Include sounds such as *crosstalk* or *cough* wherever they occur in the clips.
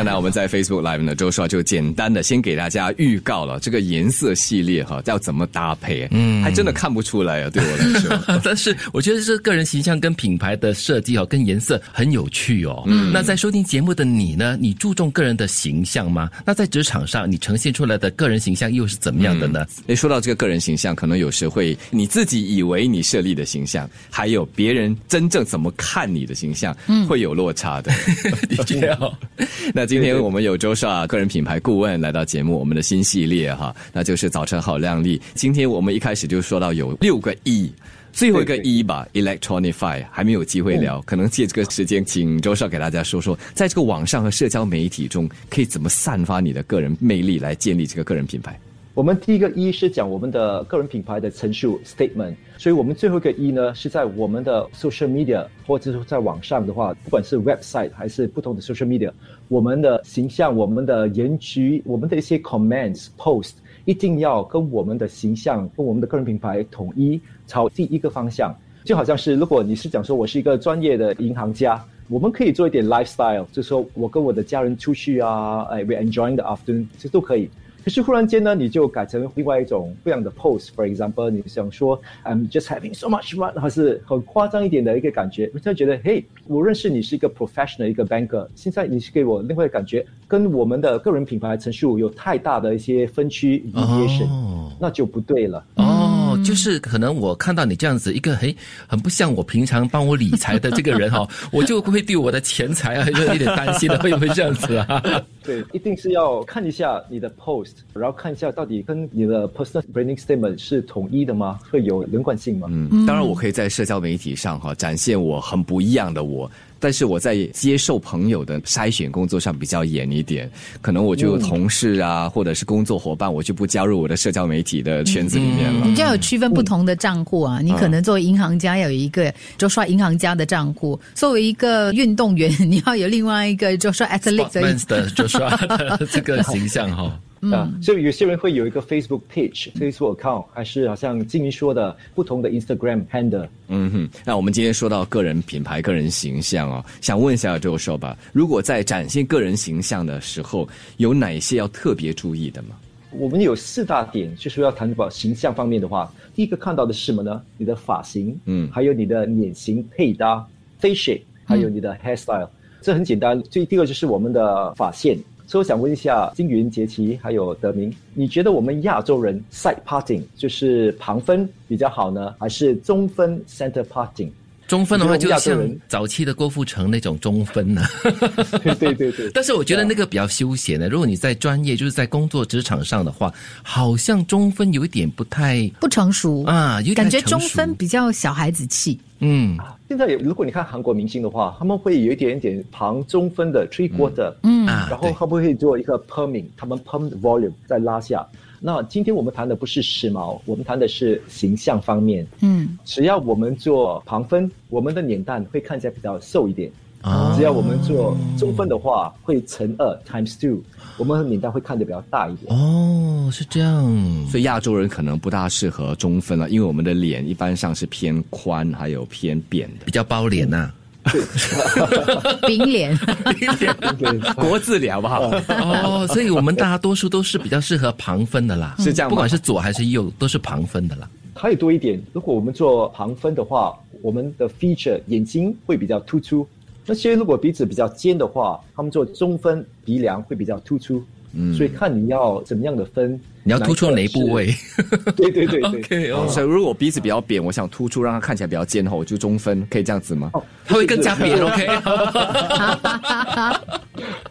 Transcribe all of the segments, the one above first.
刚才我们在 Facebook Live 呢，周少就简单的先给大家预告了这个颜色系列哈，要怎么搭配，嗯，还真的看不出来啊，对我来说。*laughs* 但是我觉得这个人形象跟品牌的设计哦，跟颜色很有趣哦。嗯，那在收听节目的你呢，你注重个人的形象吗？那在职场上，你呈现出来的个人形象又是怎么样的呢？诶，说到这个个人形象，可能有时会你自己以为你设立的形象，还有别人真正怎么看你的形象，嗯，会有落差的。*laughs* *laughs* 的确哦。那今天我们有周少个人品牌顾问来到节目，我们的新系列哈，那就是早晨好靓丽。今天我们一开始就说到有六个 E，最后一个 E 吧，Electronify 还没有机会聊，可能借这个时间，请周少给大家说说，在这个网上和社交媒体中，可以怎么散发你的个人魅力，来建立这个个人品牌。我们第一个一是讲我们的个人品牌的陈述 statement，所以我们最后一个一呢是在我们的 social media 或者是在网上的话，不管是 website 还是不同的 social media，我们的形象、我们的言局、我们的一些 comments post 一定要跟我们的形象、跟我们的个人品牌统一朝第一个方向。就好像是如果你是讲说我是一个专业的银行家，我们可以做一点 lifestyle，就是说我跟我的家人出去啊，哎，we enjoying the afternoon，这都可以。可是忽然间呢，你就改成另外一种不一样的 pose。For example，你想说 I'm just having so much fun，还是很夸张一点的一个感觉，人家觉得，嘿，我认识你是一个 professional，一个 banker，现在你是给我另外感觉，跟我们的个人品牌陈述有太大的一些分区 deviation，那就不对了。哦，就是可能我看到你这样子一个嘿，很不像我平常帮我理财的这个人哈，*laughs* 我就会对我的钱财啊有一点担心的，会不会这样子啊？*laughs* 对，一定是要看一下你的 post，然后看一下到底跟你的 personal branding statement 是统一的吗？会有连贯性吗？嗯，当然我可以在社交媒体上哈展现我很不一样的我。但是我在接受朋友的筛选工作上比较严一点，可能我就同事啊，或者是工作伙伴，我就不加入我的社交媒体的圈子里面了。你就要有区分不同的账户啊，你可能作为银行家要有一个就刷银行家的账户，作为一个运动员 *laughs* 你要有另外一个就刷 athlete 的就刷 *laughs* 这个形象哈。啊，所以有些人会有一个 Facebook page、Facebook account，还是好像静怡说的不同的 Instagram handle。嗯哼，那我们今天说到个人品牌、个人形象哦，想问一下周说吧，如果在展现个人形象的时候，有哪些要特别注意的吗？我们有四大点，就是要谈到形象方面的话，第一个看到的是什么呢？你的发型，嗯，还有你的脸型配搭 face shape，还有你的 hairstyle，这很简单。最第二个就是我们的发线。所以我想问一下金云、杰奇还有德明，你觉得我们亚洲人 side parting 就是旁分比较好呢，还是中分 center parting？中分的话，就像早期的郭富城那种中分呢。*laughs* *laughs* 对对对对。但是我觉得那个比较休闲的。如果你在专业，就是在工作职场上的话，好像中分有一点不太不成熟啊，有点感觉中分比较小孩子气。嗯，现在如果你看韩国明星的话，他们会有一点点旁中分的 three quarter，嗯，然后会不会做一个 perming，他们 perm volume 再拉下。那今天我们谈的不是时髦，我们谈的是形象方面。嗯，只要我们做旁分，我们的脸蛋会看起来比较瘦一点。啊，只要我们做中分的话，会乘二 times two，我们的脸蛋会看得比较大一点。哦，是这样，所以亚洲人可能不大适合中分了，因为我们的脸一般上是偏宽，还有偏扁的，比较包脸呐。饼脸，国字脸好不好？哦，所以我们大多数都是比较适合旁分的啦，是这样，不管是左还是右，都是旁分的啦。还有多一点，如果我们做旁分的话，我们的 feature 眼睛会比较突出。那些如果鼻子比较尖的话，他们做中分鼻梁会比较突出。嗯，所以看你要怎么样的分，你要突出哪一部位？对对对对。*laughs* 所以如果鼻子比较扁，我想突出让它看起来比较尖的话，我就中分，可以这样子吗？它会更加扁，OK。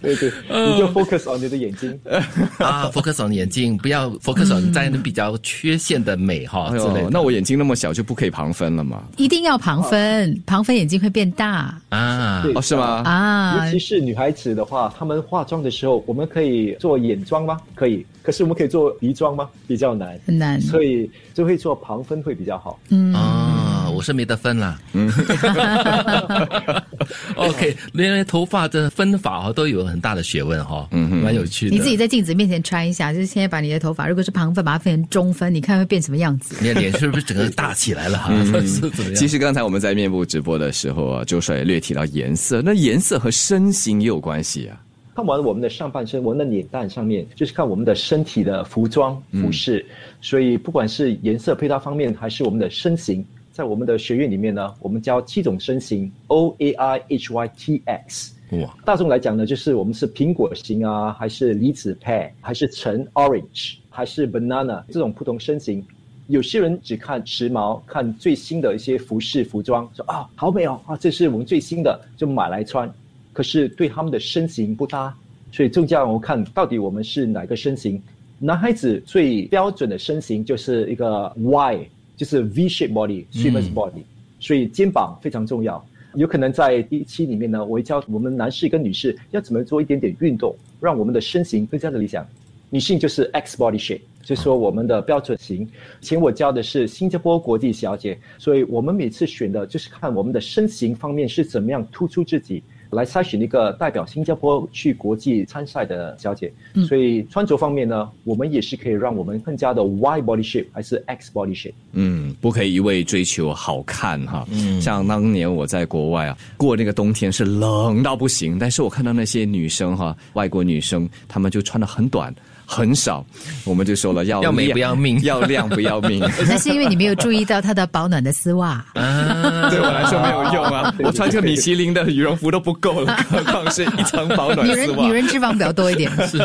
对对，你就 focus on 你的眼睛 *laughs* 啊，focus on 眼睛，不要 focus on 在那比较缺陷的美哈之类。那我眼睛那么小就不可以旁分了吗？一定要旁分，旁分眼睛会变大啊？哦，是吗？啊，尤其是女孩子的话，她们化妆的时候，我们可以做眼妆吗？可以。可是我们可以做鼻妆吗？比较难，很难。所以就会做旁分会比较好。嗯啊，我是没得分啦。嗯。*laughs* *laughs* OK，连连头发的分法哈都有很大的学问哈，嗯，蛮有趣的。你自己在镜子面前穿一下，就是现在把你的头发，如果是旁分，把它分成中分，你看会变什么样子？*laughs* 你的脸是不是整个大起来了？哈，*laughs* 是怎么样？其实刚才我们在面部直播的时候啊，周帅也略提到颜色，那颜色和身形也有关系啊。看完我们的上半身，我们的脸蛋上面，就是看我们的身体的服装服饰。所以不管是颜色配搭方面，还是我们的身形，在我们的学院里面呢，我们教七种身形，O A I H Y T X。哇，大众来讲呢，就是我们是苹果型啊，还是梨子 pear，还是橙 orange，还是 banana 这种不同身形。有些人只看时髦，看最新的一些服饰服装，说啊好美哦啊，这是我们最新的，就买来穿。可是对他们的身形不搭，所以更加我看到底我们是哪个身形。男孩子最标准的身形就是一个 Y，就是 V-shape body，swimmer's body，所以肩膀非常重要。有可能在第一期里面呢，我会教我们男士跟女士要怎么做一点点运动，让我们的身形更加的理想。女性就是 X body shape，就是说我们的标准型。前我教的是新加坡国际小姐，所以我们每次选的就是看我们的身形方面是怎么样突出自己。来筛选一个代表新加坡去国际参赛的小姐，所以穿着方面呢，我们也是可以让我们更加的 Y body shape 还是 X body shape。嗯，不可以一味追求好看哈。嗯，像当年我在国外啊，过那个冬天是冷到不行，但是我看到那些女生哈，外国女生，她们就穿的很短。很少，我们就说了要 *laughs* 要美不要命，*laughs* 要亮不要命。*laughs* 那是因为你没有注意到它的保暖的丝袜，对我来说没有用啊！我穿这个米其林的羽绒服都不够了，何况是一层保暖丝袜。女人女人脂肪比较多一点。是。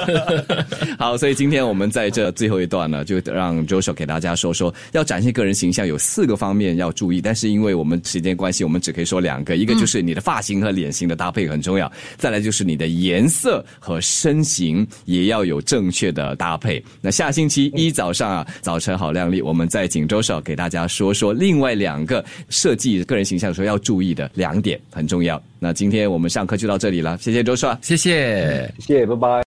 好，所以今天我们在这最后一段呢，就让 Joshua 给大家说说，要展现个人形象有四个方面要注意，但是因为我们时间关系，我们只可以说两个，一个就是你的发型和脸型的搭配很重要，再来就是你的颜色和身形也要有正确。的搭配，那下星期一早上啊，早晨好靓丽，我们在锦州少给大家说说另外两个设计个人形象的时候要注意的两点，很重要。那今天我们上课就到这里了，谢谢周少，谢谢，谢谢，拜拜。